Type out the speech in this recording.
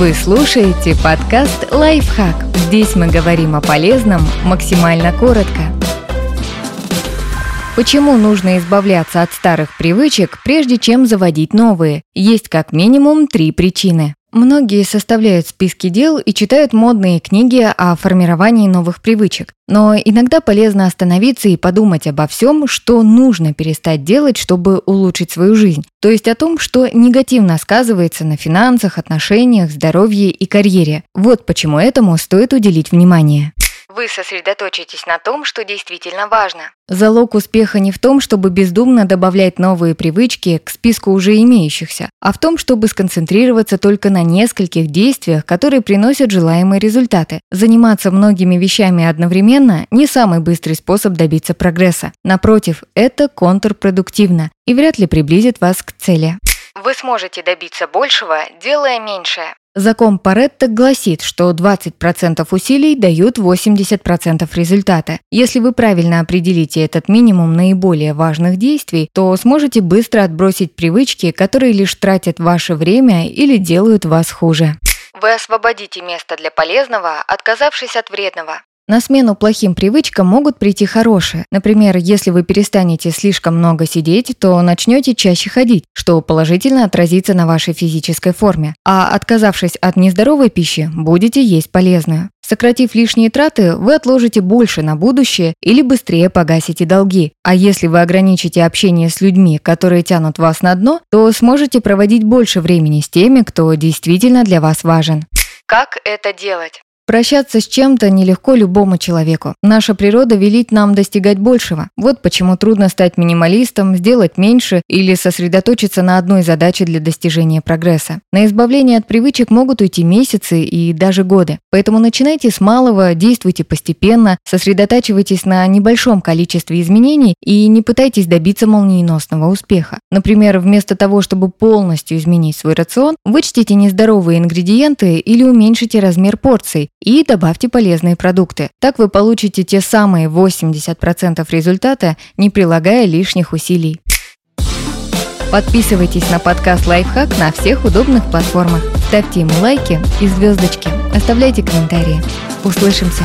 Вы слушаете подкаст «Лайфхак». Здесь мы говорим о полезном максимально коротко. Почему нужно избавляться от старых привычек, прежде чем заводить новые? Есть как минимум три причины. Многие составляют списки дел и читают модные книги о формировании новых привычек. Но иногда полезно остановиться и подумать обо всем, что нужно перестать делать, чтобы улучшить свою жизнь. То есть о том, что негативно сказывается на финансах, отношениях, здоровье и карьере. Вот почему этому стоит уделить внимание. Вы сосредоточитесь на том, что действительно важно. Залог успеха не в том, чтобы бездумно добавлять новые привычки к списку уже имеющихся, а в том, чтобы сконцентрироваться только на нескольких действиях, которые приносят желаемые результаты. Заниматься многими вещами одновременно – не самый быстрый способ добиться прогресса. Напротив, это контрпродуктивно и вряд ли приблизит вас к цели. Вы сможете добиться большего, делая меньшее. Закон Паретта гласит, что 20% усилий дают 80% результата. Если вы правильно определите этот минимум наиболее важных действий, то сможете быстро отбросить привычки, которые лишь тратят ваше время или делают вас хуже. Вы освободите место для полезного, отказавшись от вредного. На смену плохим привычкам могут прийти хорошие. Например, если вы перестанете слишком много сидеть, то начнете чаще ходить, что положительно отразится на вашей физической форме. А отказавшись от нездоровой пищи, будете есть полезную. Сократив лишние траты, вы отложите больше на будущее или быстрее погасите долги. А если вы ограничите общение с людьми, которые тянут вас на дно, то сможете проводить больше времени с теми, кто действительно для вас важен. Как это делать? Прощаться с чем-то нелегко любому человеку. Наша природа велит нам достигать большего. Вот почему трудно стать минималистом, сделать меньше или сосредоточиться на одной задаче для достижения прогресса. На избавление от привычек могут уйти месяцы и даже годы. Поэтому начинайте с малого, действуйте постепенно, сосредотачивайтесь на небольшом количестве изменений и не пытайтесь добиться молниеносного успеха. Например, вместо того, чтобы полностью изменить свой рацион, вычтите нездоровые ингредиенты или уменьшите размер порций, и добавьте полезные продукты. Так вы получите те самые 80% результата, не прилагая лишних усилий. Подписывайтесь на подкаст «Лайфхак» на всех удобных платформах. Ставьте ему лайки и звездочки. Оставляйте комментарии. Услышимся!